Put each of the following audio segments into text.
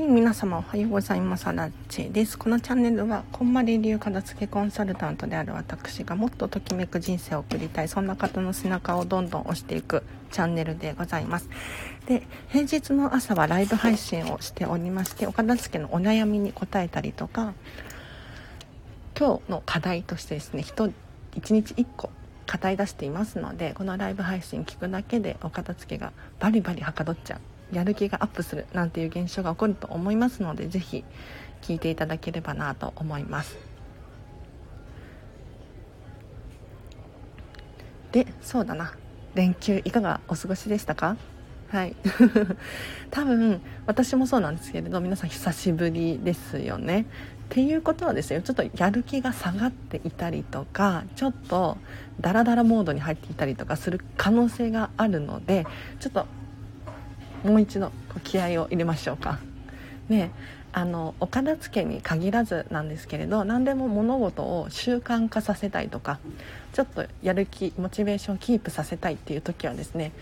はい皆様おはようございます。アラチェです。このチャンネルはこんまり流片付けコンサルタントである私がもっとときめく人生を送りたい。そんな方の背中をどんどん押していくチャンネルでございます。で平日の朝はライブ配信をしておりましてお片付けのお悩みに答えたりとか今日の課題としてですね1日1個課題出していますのでこのライブ配信聞くだけでお片付けがバリバリはかどっちゃう。やる気がアップするなんていう現象が起こると思いますので是非聞いていただければなと思います。でそうだな。連休いかがお過ごしでしたか？はい。多分私もそうなんですけれど皆さん久しぶりですよね。っていうことはですよちょっとやる気が下がっていたりとかちょっとダラダラモードに入っていたりとかする可能性があるのでちょっともう一度気合を入れましょうか。ねあのお片付けに限らずなんですけれど何でも物事を習慣化させたいとかちょっとやる気モチベーションをキープさせたいっていう時はですね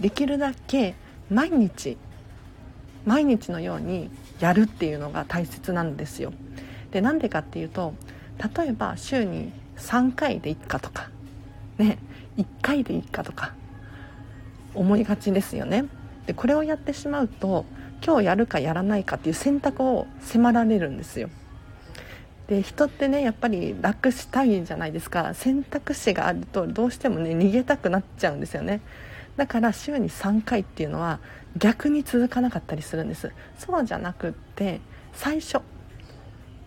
できるだけ毎日毎日のようにやるっていうのが大切なんですよ。でなんでかっていうと例えば週に3回でいっかとかね1回でいいかとか思いがちですよね。でこれをやってしまうと今日やるかやらないかっていう選択を迫られるんですよ。で人ってねやっぱり楽したいじゃないですか。選択肢があるとどうしてもね逃げたくなっちゃうんですよね。だから週に3回っていうのは逆に続かなかったりするんです。そうじゃなくって最初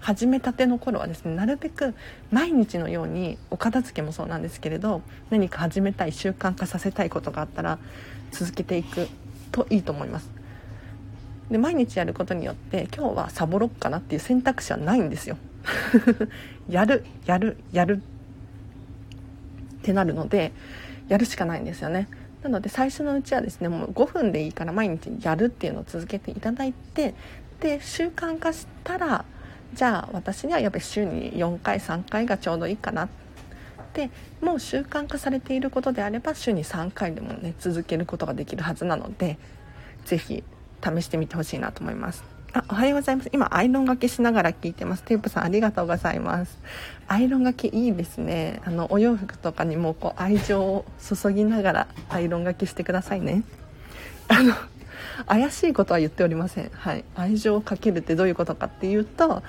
始めたての頃はですねなるべく毎日のようにお片付けもそうなんですけれど何か始めたい習慣化させたいことがあったら続けていくといいと思います。で毎日やることによって今日はサボろっかなっていう選択肢はないんですよ。やるやるやる。ってなるのでやるしかないんですよね。なので最初のうちはですねもう5分でいいから毎日やるっていうのを続けていただいてで習慣化したらじゃあ私にはやっぱり週に4回3回がちょうどいいかなってもう習慣化されていることであれば週に3回でもね続けることができるはずなので是非試してみてほしいなと思います。あおはようございます。今アイロンがけしながら聞いてます。テープさんありがとうございます。アイロンがけいいですね。あのお洋服とかにもこう愛情を注ぎながらアイロンがけしてくださいね。あの怪しいことは言っておりません、はい、愛情をかけるってどういうことかっていうと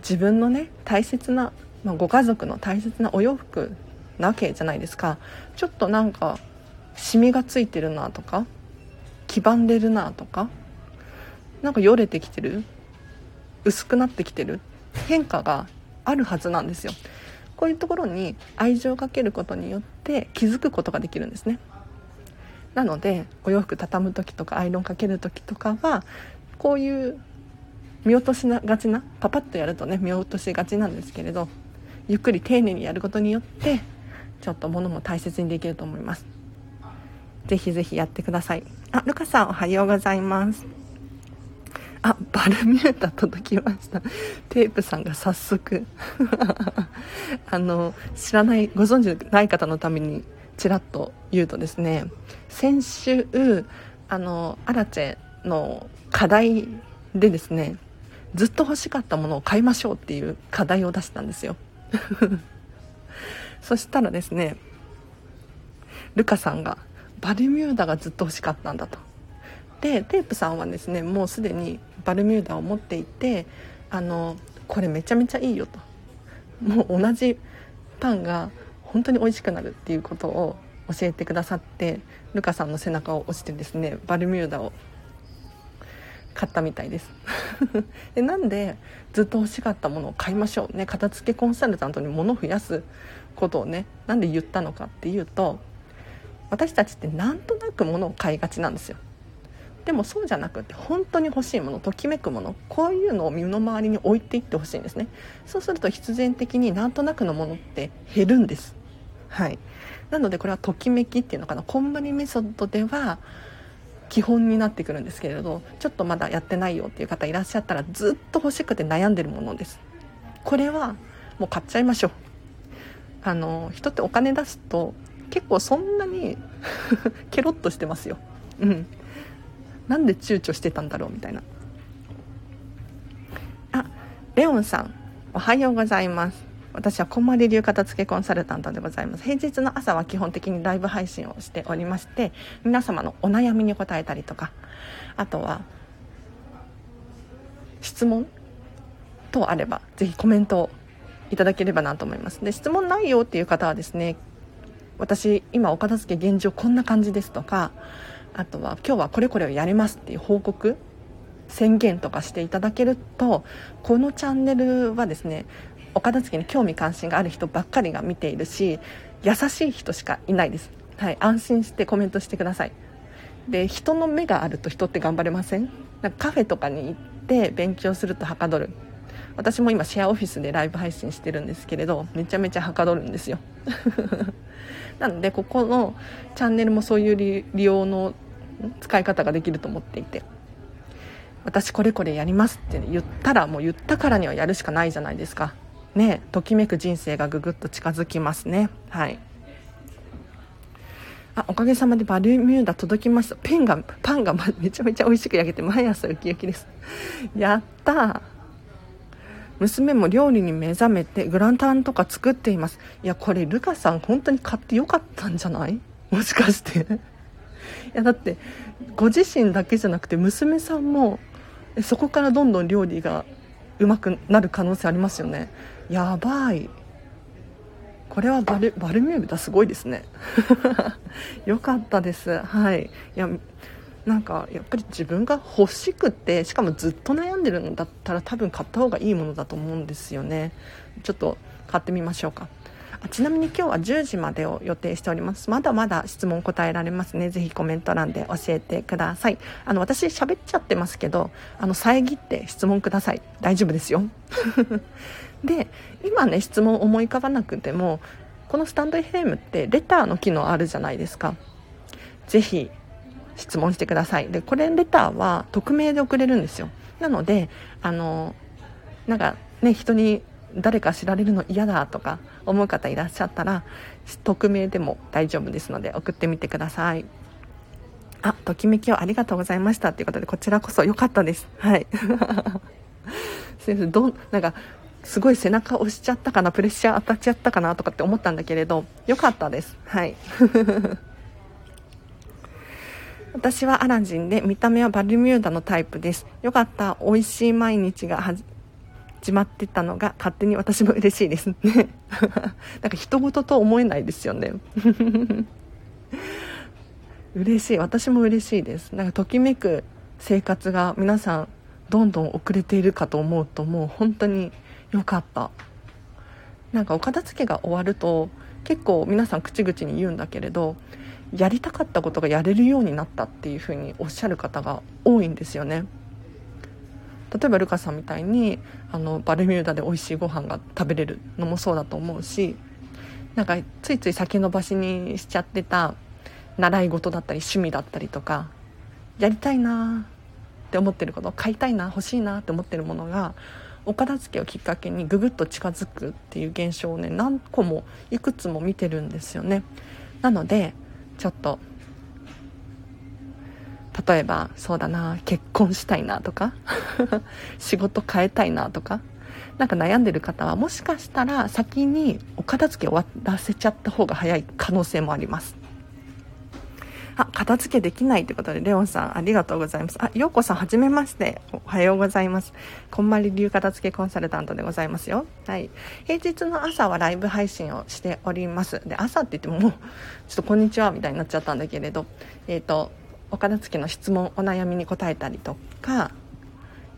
自分のね大切な、まあ、ご家族の大切なお洋服なわけじゃないですか。ちょっとなんかシミがついてるなとか黄ばんでるなとかなんかよれてきてる？薄くなってきてる？変化があるはずなんですよ。こういうところに愛情をかけることによって気づくことができるんですね。なのでお洋服畳む時とかアイロンかける時とかはこういう見落としながちなパパッとやるとね見落としがちなんですけれどゆっくり丁寧にやることによってちょっと物も大切にできると思います。ぜひぜひやってください。あルカさんおはようございます。あバルミューダ届きました。テープさんが早速 あの知らないご存知ない方のためにちらっと言うとですね先週あのアラチェの課題でですねずっと欲しかったものを買いましょうっていう課題を出したんですよ。そしたらですねルカさんがバルミューダがずっと欲しかったんだと。でテープさんはですねもうすでにバルミューダを持っていてあのこれめちゃめちゃいいよと。もう同じパンが本当に美味しくなるっていうことを教えてくださってルカさんの背中を押してですねバルミューダを買ったみたいです。でなんでずっと欲しかったものを買いましょうね。片付けコンサルタントに物を増やすことをねなんで言ったのかっていうと私たちってなんとなく物を買いがちなんですよ。でもそうじゃなくて本当に欲しいものときめくものこういうのを身の回りに置いていってほしいんですね。そうすると必然的になんとなくのものって減るんです。はい。なのでこれはときめきっていうのかな。こんまりメソッドでは基本になってくるんですけれどちょっとまだやってないよっていう方いらっしゃったらずっと欲しくて悩んでるものです。これはもう買っちゃいましょう。あの人ってお金出すと結構そんなに ケロッとしてますよ。うん。なんで躊躇してたんだろうみたいな。あレオンさんおはようございます。私はこんまり流片付けコンサルタントでございます。平日の朝は基本的にライブ配信をしておりまして皆様のお悩みに答えたりとかあとは質問等あればぜひコメントをいただければなと思います。で質問内容っていう方はですね私今お片付け現状こんな感じですとかあとは今日はこれこれをやりますっていう報告宣言とかしていただけるとこのチャンネルはですねお片付けに興味関心がある人ばっかりが見ているし優しい人しかいないです、はい、安心してコメントしてください。で人の目があると人って頑張れません？なんかカフェとかに行って勉強するとはかどる。私も今シェアオフィスでライブ配信してるんですけれどめちゃめちゃはかどるんですよ。なのでここのチャンネルもそういう利用の使い方ができると思っていて私これこれやりますって言ったらもう言ったからにはやるしかないじゃないですか。ねときめく人生がぐぐっと近づきますね。はい。あおかげさまでバルミューダ届きました。ペンがパンがめちゃめちゃ美味しく焼けて毎朝ウキウキです。やった娘も料理に目覚めてグランタンとか作っています。いやこれルカさん本当に買ってよかったんじゃない？もしかして。いやだってご自身だけじゃなくて娘さんもそこからどんどん料理がうまくなる可能性ありますよね。やばい。これはバルバルミューダすごいですね。よかったです。はい。いやなんかやっぱり自分が欲しくてしかもずっと悩んでるんだったら多分買った方がいいものだと思うんですよね。ちょっと買ってみましょうか。ちなみに今日は10時までを予定しております。まだまだ質問答えられますね。ぜひコメント欄で教えてください。あの私喋っちゃってますけどあの遮って質問ください。大丈夫ですよ。で今ね質問思い浮かばなくてもこのスタンド FM ってレターの機能あるじゃないですか。ぜひ質問してください。でこれレターは匿名で送れるんですよ。なのであのなんかね人に誰か知られるの嫌だとか思う方いらっしゃったら匿名でも大丈夫ですので送ってみてください。あときめきをありがとうございました。ということでこちらこそ良かったです。はい。すいませんどなんかすごい背中押しちゃったかな？プレッシャー当たっちゃったかな？とかって思ったんだけれど良かったです。はい。私はアラジンで見た目はバルミューダのタイプです。よかった。美味しい毎日が始まってたのが勝手に私も嬉しいですね。なんか人事と思えないですよね。嬉しい。私も嬉しいです。なんかときめく生活が皆さんどんどん遅れているかと思うともう本当に良かった。なんかお片付けが終わると結構皆さん口々に言うんだけれどやりたかったことがやれるようになったっていうふうにおっしゃる方が多いんですよね。例えばルカさんみたいにあのバルミューダで美味しいご飯が食べれるのもそうだと思うしなんかついつい先延ばしにしちゃってた習い事だったり趣味だったりとかやりたいなって思ってること買いたいな欲しいなって思ってるものがお片付けをきっかけにぐぐっと近づくっていう現象をね何個もいくつも見てるんですよね。なのでちょっと例えばそうだな結婚したいなとか 仕事変えたいなとかなんか悩んでる方はもしかしたら先にお片付け終わらせちゃった方が早い可能性もありますあ、片付けできないということで、レオンさん、ありがとうございます。あ、ようこさん、はじめまして。おはようございます。こんまり流片付けコンサルタントでございますよ。はい。平日の朝はライブ配信をしております。で、朝って言ってももう、ちょっとこんにちは、みたいになっちゃったんだけれど、えっ、ー、と、お片付けの質問、お悩みに答えたりとか、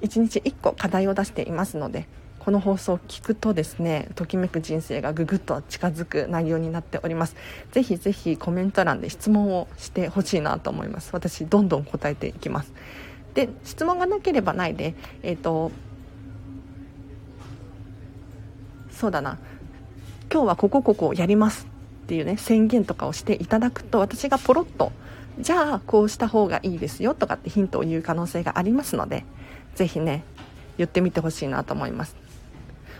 1日1個課題を出していますので、この放送を聞くとですねときめく人生がぐぐっと近づく内容になっております。ぜひぜひコメント欄で質問をしてほしいなと思います。私どんどん答えていきます。で質問がなければないでえっ、ー、とそうだな。今日はここここやりますっていうね宣言とかをしていただくと私がポロッとじゃあこうした方がいいですよとかってヒントを言う可能性がありますのでぜひね言ってみてほしいなと思います。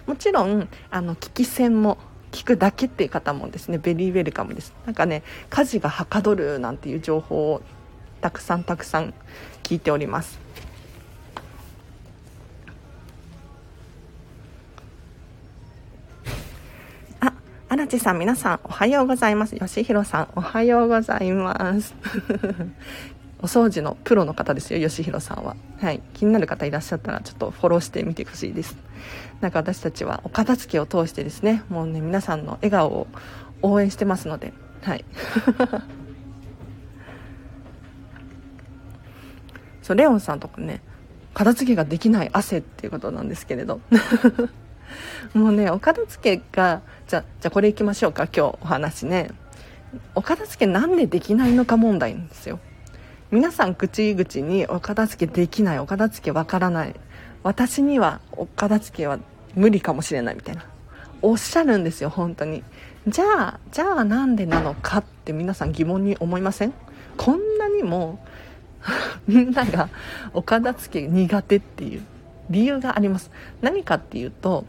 もちろんあの聞き戦も聞くだけっていう方もですねベリーウェルカムです。なんかね家事がはかどるなんていう情報をたくさんたくさん聞いております。荒地さん皆さんおはようございます。吉弘さんおはようございます。お掃除のプロの方ですよ吉弘さんは。はい。気になる方いらっしゃったらちょっとフォローしてみてほしいです。なんか私たちはお片付けを通してですねもうね皆さんの笑顔を応援してますので。はい。そうレオンさんとかね片付けができない汗っていうことなんですけれど。もうねお片付けがじゃじゃあこれいきましょうか今日お話ね。お片付けなんでできないのか問題なんですよ。皆さん口々にお片付けできないお片付けわからない。私にはお片付けは無理かもしれないみたいな。おっしゃるんですよ本当に。じゃあじゃあなんでなのかって皆さん疑問に思いません？こんなにも みんながお片付け苦手っていう理由があります。何かっていうと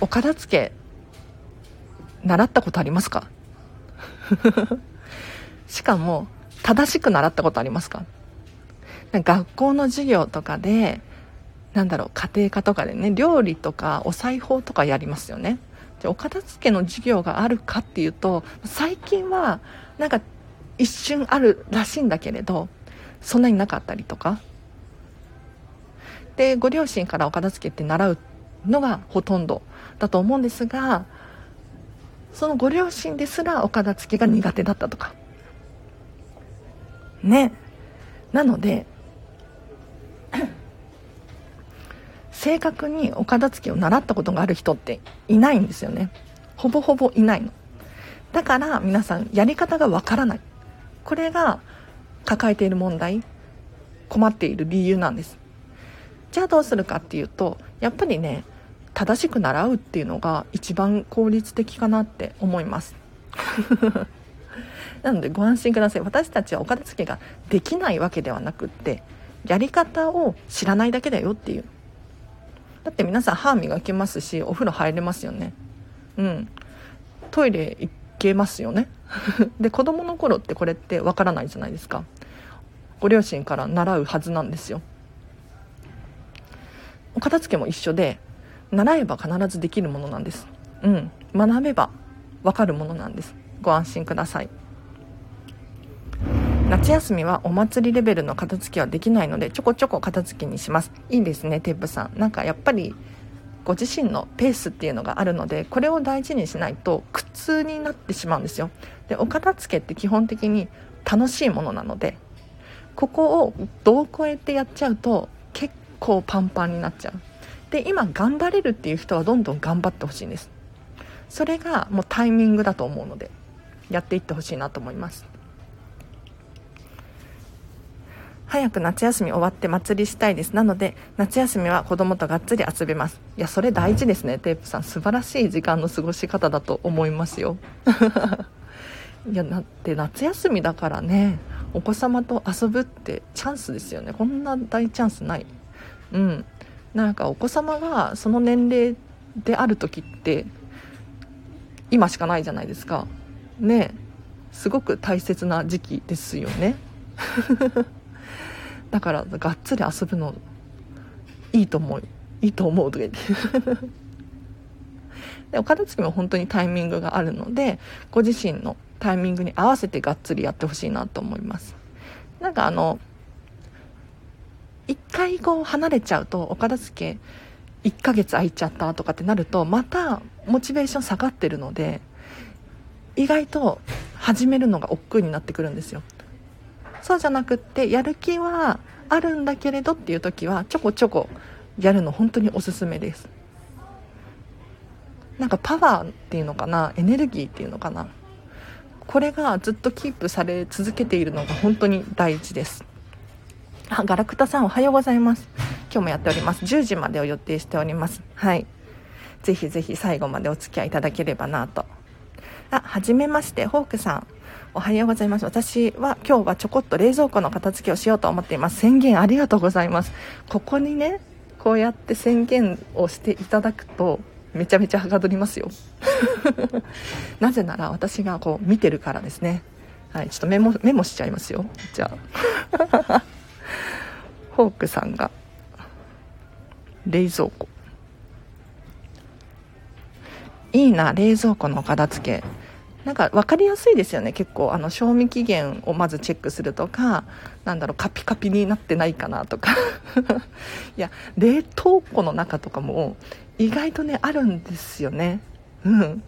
お片付け習ったことありますか？しかも正しく習ったことありますか？学校の授業とかでなんだろう家庭科とかでね料理とかお裁縫とかやりますよね。でお片付けの授業があるかっていうと最近はなんか一瞬あるらしいんだけれどそんなになかったりとか。でご両親からお片付けって習うのがほとんど。だと思うんですがそのご両親ですらお片付けが苦手だったとか。ね。なので 正確にお片付けを習ったことがある人っていないんですよね。ほぼほぼいないの。だから皆さんやり方がわからない。これが抱えている問題困っている理由なんです。じゃあどうするかっていうとやっぱりね正しく習うっていうのが一番効率的かなって思います。なのでご安心ください。私たちはお片付けができないわけではなくってやり方を知らないだけだよっていう。だって皆さん歯磨けますしお風呂入れますよね。うん。トイレ行けますよね。で子供の頃ってこれってわからないじゃないですか。ご両親から習うはずなんですよ。お片付けも一緒で習えば必ずできるものなんです。うん。学べばわかるものなんです。ご安心ください。夏休みはお祭りレベルの片付けはできないのでちょこちょこ片付けにします。いいですねテープさん。なんかやっぱりご自身のペースっていうのがあるのでこれを大事にしないと苦痛になってしまうんですよ。でお片付けって基本的に楽しいものなのでここをどう超えてやっちゃうと結構パンパンになっちゃう。で今頑張れるっていう人はどんどん頑張ってほしいんです。それがもうタイミングだと思うのでやっていってほしいなと思います。早く夏休み終わって祭りしたいです。なので夏休みは子供とがっつり遊べます。いやそれ大事ですね。テープさん素晴らしい時間の過ごし方だと思いますよ。いやだって夏休みだからねお子様と遊ぶってチャンスですよね。こんな大チャンスない。うん。なんかお子様がその年齢である時って今しかないじゃないですか。ねすごく大切な時期ですよね。だからがっつり遊ぶのいいと思ういいと思うとか言って。でお片付けも本当にタイミングがあるのでご自身のタイミングに合わせてがっつりやってほしいなと思います。なんかあの1回こう離れちゃうとお片付け1ヶ月空いちゃったとかってなるとまたモチベーション下がってるので意外と始めるのが億劫になってくるんですよ。そうじゃなくってやる気はあるんだけれどっていう時はちょこちょこやるの本当におすすめです。なんかパワーっていうのかなエネルギーっていうのかな。これがずっとキープされ続けているのが本当に大事です。あガラクタさんおはようございます。今日もやっております。10時までを予定しております。はい。ぜひぜひ最後までお付き合いいただければなと。あはじめましてホークさん。おはようございます。私は今日はちょこっと冷蔵庫の片付けをしようと思っています。宣言ありがとうございます。ここにねこうやって宣言をしていただくとめちゃめちゃはかどりますよ。なぜなら私がこう見てるからですね。はい。ちょっとメモメモしちゃいますよ。じゃあ。フォークさんが冷蔵庫。いいな冷蔵庫の片付け。なんか分かりやすいですよね。結構あの賞味期限をまずチェックするとかなんだろうカピカピになってないかなとか。いや冷凍庫の中とかも意外とねあるんですよね。うん。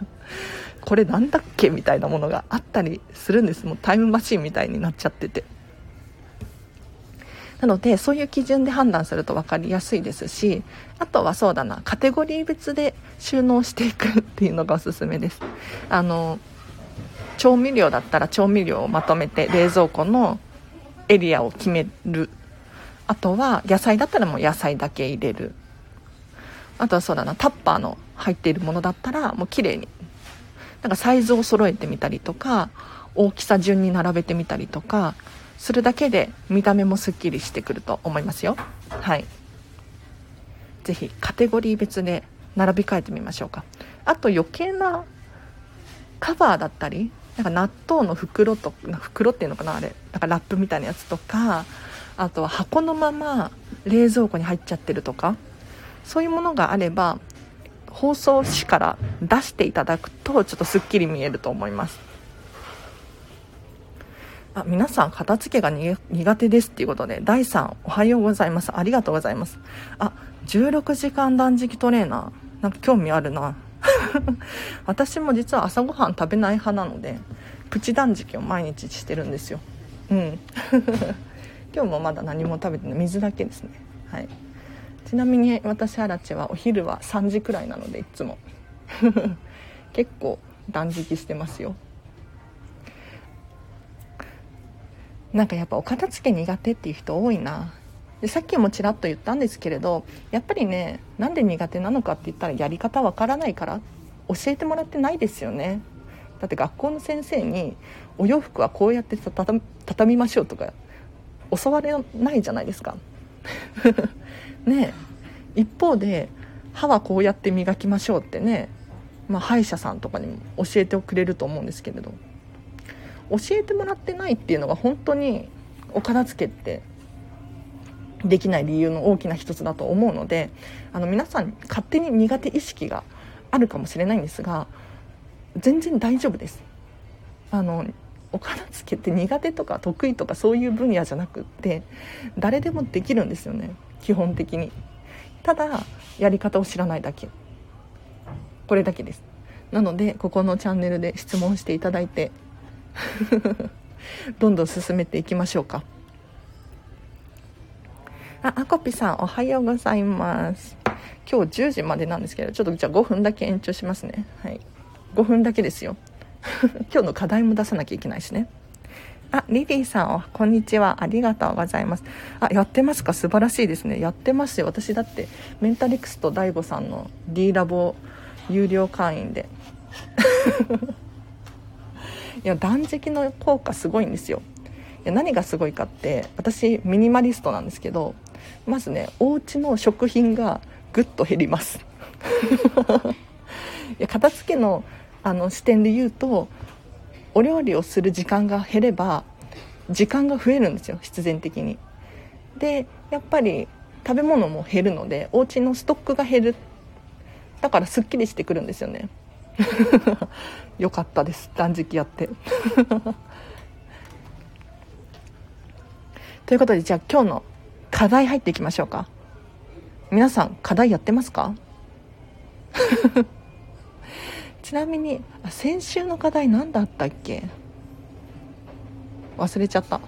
これなんだっけみたいなものがあったりするんです。もうタイムマシンみたいになっちゃってて。なのでそういう基準で判断すると分かりやすいですしあとはそうだなカテゴリー別で収納していくっていうのがおすすめです。あの調味料だったら調味料をまとめて冷蔵庫のエリアを決める。あとは野菜だったらもう野菜だけ入れる。あとはそうだなタッパーの入っているものだったらもう綺麗に。なんかサイズを揃えてみたりとか大きさ順に並べてみたりとかするだけで見た目もすっきりしてくると思いますよ。はい。是非カテゴリー別で並び替えてみましょうか。あと余計なカバーだったりなんか納豆の袋と袋っていうのかなあれ。なんかラップみたいなやつとかあとは箱のまま冷蔵庫に入っちゃってるとかそういうものがあれば放送紙から出していただくとちょっとすっきり見えると思います。あ皆さん片付けが苦手ですっていうことで第3おはようございます。ありがとうございます。あ16時間断食トレーナー。なんか興味あるな。私も実は朝ごはん食べない派なのでプチ断食を毎日してるんですよ。うん。今日もまだ何も食べてない。水だけですね。はい。ちなみに私アラチはお昼は3時くらいなのでいつも。結構断食してますよ。なんかやっぱお片付け苦手っていう人多いな。でさっきもちらっと言ったんですけれどやっぱりねなんで苦手なのかって言ったらやり方わからないから教えてもらってないですよね。だって学校の先生にお洋服はこうやって畳みましょうとか教われないじゃないですか。ね一方で歯はこうやって磨きましょうってね、まあ、歯医者さんとかにも教えてくれると思うんですけれど。教えてもらってないっていうのが本当にお片付けってできない理由の大きな一つだと思うのであの皆さん勝手に苦手意識があるかもしれないんですが全然大丈夫です。あのお片付けって苦手とか得意とかそういう分野じゃなくって誰でもできるんですよね。基本的に。ただやり方を知らないだけ。これだけです。なのでここのチャンネルで質問していただいて どんどん進めていきましょうかああこぴさんおはようございます今日10時までなんですけどちょっとじゃあ5分だけ延長しますねはい5分だけですよ 今日の課題も出さなきゃいけないしねあ、リリーさん、こんにちは。ありがとうございます。あ、やってますか？素晴らしいですね。やってますよ。私だって、メンタリクスと DAIGO さんの D ラボ有料会員で。いや断食の効果すごいんですよ。いや何がすごいかって私ミニマリストなんですけどまずねお家の食品がぐっと減ります。いや片付けのあの視点で言うとお料理をする時間が減れば時間が増えるんですよ必然的に。でやっぱり食べ物も減るのでお家のストックが減る。だからすっきりしてくるんですよね。よかったです。断食やって。ということでじゃあ今日の課題入っていきましょうか。皆さん課題やってますか？ちなみに先週の課題何だったっけ？忘れちゃった。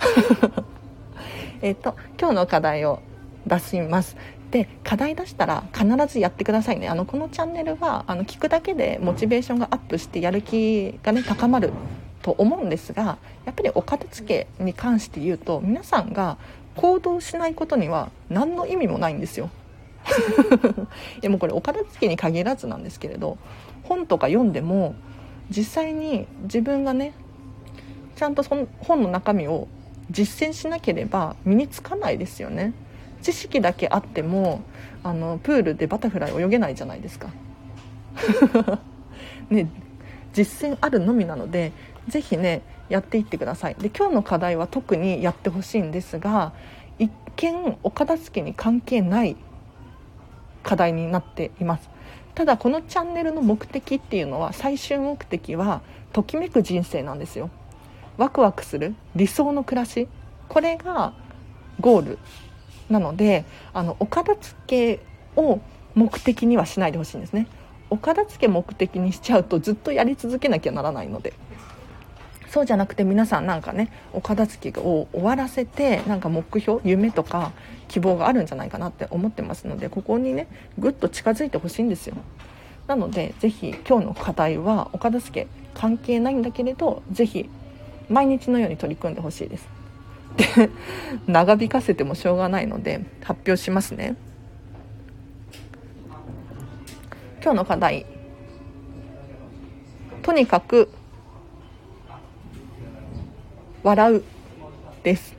えっと今日の課題を出します。で課題出したら必ずやってくださいね。あのこのチャンネルはあの聞くだけでモチベーションがアップしてやる気がね高まると思うんですがやっぱりお片付けに関して言うと皆さんが行動しないことには何の意味もないんですよ。いやもこれお片付けに限らずなんですけれど本とか読んでも実際に自分がねちゃんとその本の中身を実践しなければ身につかないですよね。知識だけあってもあのプールでバタフライ泳げないじゃないですか。ね実践あるのみなので是非ねやっていってください。で今日の課題は特にやってほしいんですが一見お片付けに関係ない課題になっています。ただこのチャンネルの目的っていうのは最終目的はときめく人生なんですよ。ワクワクする理想の暮らし。これがゴール。なのであのお片付けを目的にはしないでほしいんですね。お片付け目的にしちゃうとずっとやり続けなきゃならないので。そうじゃなくて皆さんなんかねお片付けを終わらせてなんか目標夢とか希望があるんじゃないかなって思ってますのでここにねぐっと近づいてほしいんですよ。なのでぜひ今日の課題はお片付け関係ないんだけれどぜひ毎日のように取り組んでほしいです。長引かせてもしょうがないので発表しますね。今日の課題。とにかく笑うです。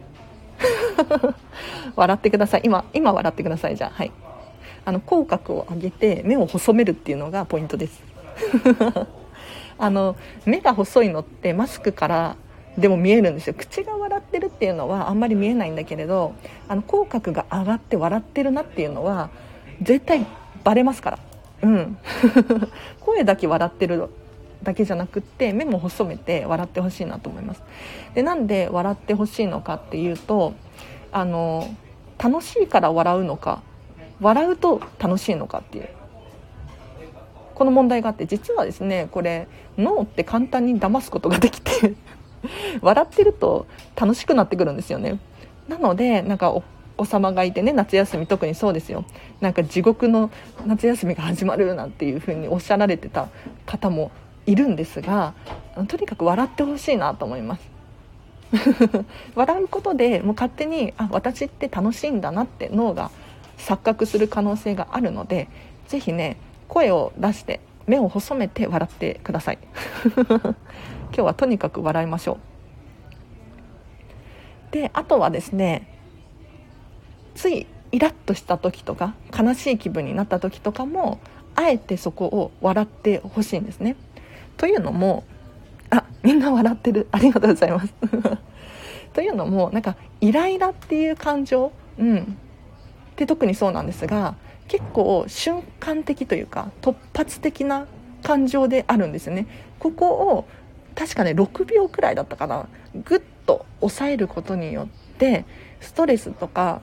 笑ってください。今今笑ってください。じゃあはい。あの口角を上げて目を細めるっていうのがポイントです。あの目が細いのってマスクからでも見えるんですよ。口が笑ってるっていうのはあんまり見えないんだけれどあの口角が上がって笑ってるなっていうのは絶対バレますから。うん。声だけ笑ってるだけじゃなくって目も細めて笑ってほしいなと思います。でなんで笑ってほしいのかっていうとあの楽しいから笑うのか笑うと楽しいのかっていう。この問題があって実はですねこれ脳って簡単に騙すことができて。笑ってると楽しくなってくるんですよね。なのでなんかお子様がいてね夏休み特にそうですよ。なんか地獄の夏休みが始まるなんていう風におっしゃられてた方もいるんですがとにかく笑ってほしいなと思います。笑うことでもう勝手にあ私って楽しいんだなって脳が錯覚する可能性があるので是非ね声を出して目を細めて笑ってください。今日はとにかく笑いましょう。であとはですねついイラッとした時とか悲しい気分になった時とかもあえてそこを笑ってほしいんですね。というのもあみんな笑ってる。ありがとうございます。というのもなんかイライラっていう感情うん。って特にそうなんですが結構瞬間的というか突発的な感情であるんですよね。ここを確かね6秒くらいだったかな。ぐっと抑えることによってストレスとか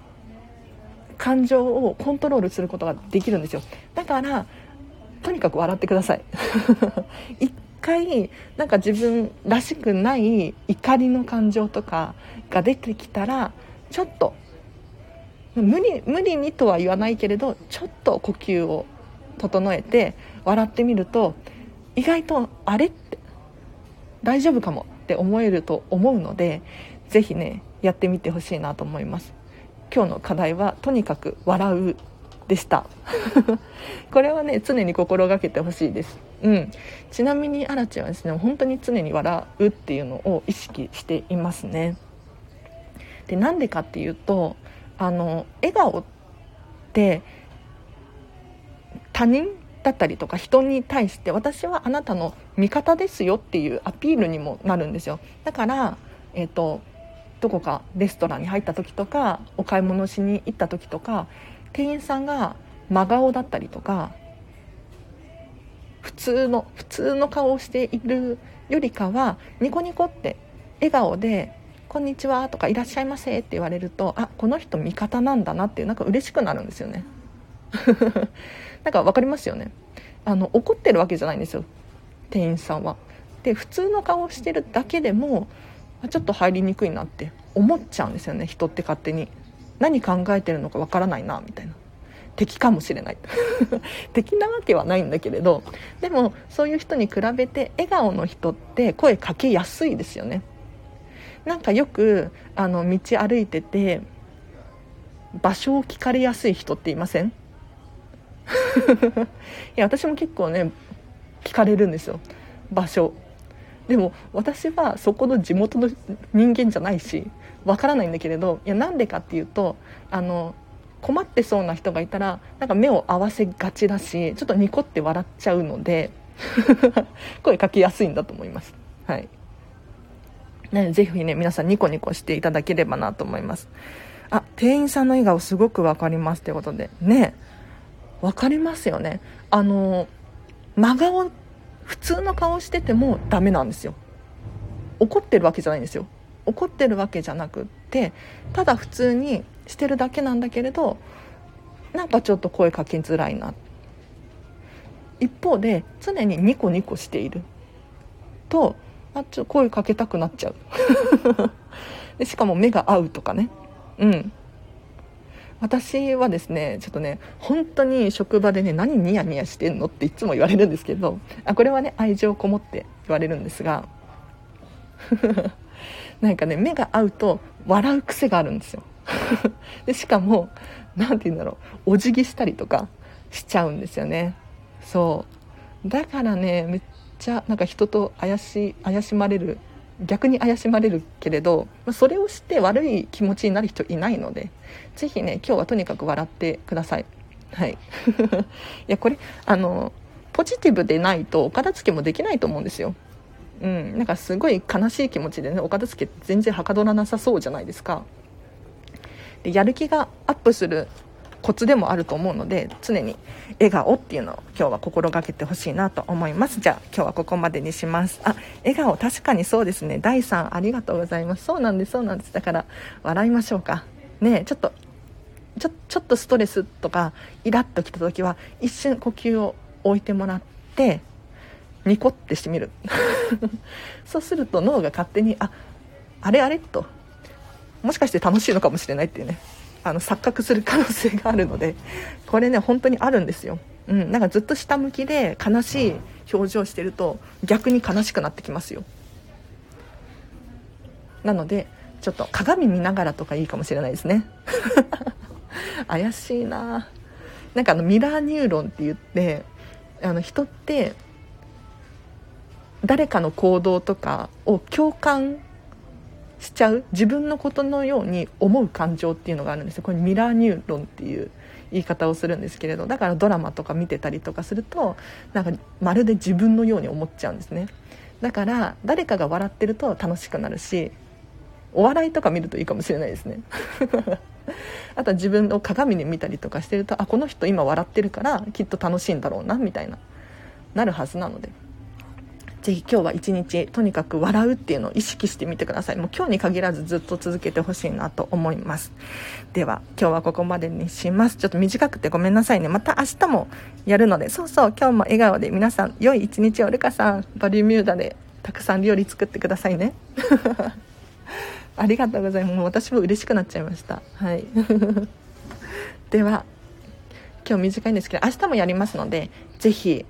感情をコントロールすることができるんですよ。だからとにかく笑ってください。一回なんか自分らしくない怒りの感情とかが出てきたらちょっと無理無理にとは言わないけれどちょっと呼吸を整えて笑ってみると意外とあれっ大丈夫かもって思えると思うので是非ねやってみてほしいなと思います。今日の課題はとにかく笑うでした。これはね常に心がけてほしいです。うん。ちなみにアラチはですね本当に常に笑うっていうのを意識していますね。でなんでかっていうとあの笑顔って他人だったりとか人に対して私はあなたの味方ですよっていうアピールにもなるんですよ。だからえ、ー、とどこかレストランに入った時とかお買い物しに行った時とか店員さんが真顔だったりとか普通の普通の顔をしているよりかはニコニコって笑顔で「こんにちは」とか「いらっしゃいませ」って言われるとあこの人味方なんだなっていうなんか嬉しくなるんですよね。なんか分かりますよね。あの怒ってるわけじゃないんですよ。店員さんは。で普通の顔をしてるだけでもちょっと入りにくいなって思っちゃうんですよね人って勝手に。何考えてるのかわからないなみたいな。敵かもしれない。敵なわけはないんだけれどでもそういう人に比べて笑顔の人って声かけやすいですよね。なんかよくあの道歩いてて場所を聞かれやすい人っていません？いや私も結構ね聞かれるんですよ。場所。でも私はそこの地元の人間じゃないしわからないんだけれどいやなんでかっていうとあの困ってそうな人がいたらなんか目を合わせがちだしちょっとニコって笑っちゃうので 声かけやすいんだと思います。はい。ね、ぜひね皆さんニコニコしていただければなと思います。あ店員さんの笑顔すごく分かりますということで。ね。分かりますよね。あの真顔普通の顔しててもダメなんですよ。怒ってるわけじゃないんですよ。怒ってるわけじゃなくってただ普通にしてるだけなんだけれどなんかちょっと声かけづらいな。一方で常にニコニコしている。とあちょ声かけたくなっちゃう。でしかも目が合うとかね。うん。私はですねちょっとね本当に職場でね何ニヤニヤしてんのっていつも言われるんですけどあこれはね愛情こもって言われるんですが なんかね目が合うと笑う癖があるんですよ。でしかも何て言うんだろうお辞儀したりとかしちゃうんですよね。そう。だからねめっちゃなんか人と怪し怪しまれる逆に怪しまれるけれどそれをして悪い気持ちになる人いないので是非ね今日はとにかく笑ってください。はい。いやこれあのポジティブでないとお片付けもできないと思うんですよ。うん、なんかすごい悲しい気持ちでねお片付け全然はかどらなさそうじゃないですか。でやる気がアップするコツでもあると思うので常に笑顔っていうのを今日は心がけてほしいなと思います。じゃあ今日はここまでにします。あ笑顔確かにそうですね。第3ありがとうございます。そうなんです。そうなんですだから笑いましょうか。ねちょっとちょちょっとストレスとかイラッときた時は一瞬呼吸を置いてもらってニコってしてみる。そうすると脳が勝手にああれあれ？と。もしかして楽しいのかもしれないっていうね。あの錯覚する可能性があるのでこれね本当にあるんですよ、うん、なんかずっと下向きで悲しい表情してると逆に悲しくなってきますよ。なのでちょっと鏡見ながらとかいいかもしれないですね。怪しいな。なんかあのミラーニューロンって言ってあの人って誰かの行動とかを共感しちゃう。自分のことのように思う感情っていうのがあるんですよ。これミラーニューロンっていう言い方をするんですけれどだからドラマとか見てたりとかするとなんかまるで自分のように思っちゃうんですね。だから誰かが笑ってると楽しくなるしお笑いとか見るといいかもしれないですね。あとは自分を鏡に見たりとかしてるとあこの人今笑ってるからきっと楽しいんだろうなみたいななるはずなので。ぜひ今日は一日とにかく笑うっていうのを意識してみてください。もう今日に限らずずっと続けてほしいなと思います。では今日はここまでにします。ちょっと短くてごめんなさいね。また明日もやるので。そうそう今日も笑顔で皆さん良い一日をルカさん。バリミューダでたくさん料理作ってくださいね。ありがとうございます。もう私も嬉しくなっちゃいました。はい。では今日短いんですけど明日もやりますのでぜひ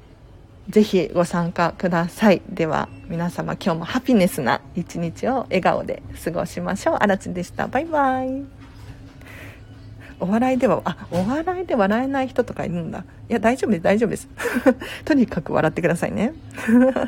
ぜひご参加ください。では皆様今日もハピネスな一日を笑顔で過ごしましょう。あらちでした。バイバイ。お笑いでは、あ、お笑いで笑えない人とかいるんだ。いや、大丈夫です、大丈夫です。とにかく笑ってくださいね。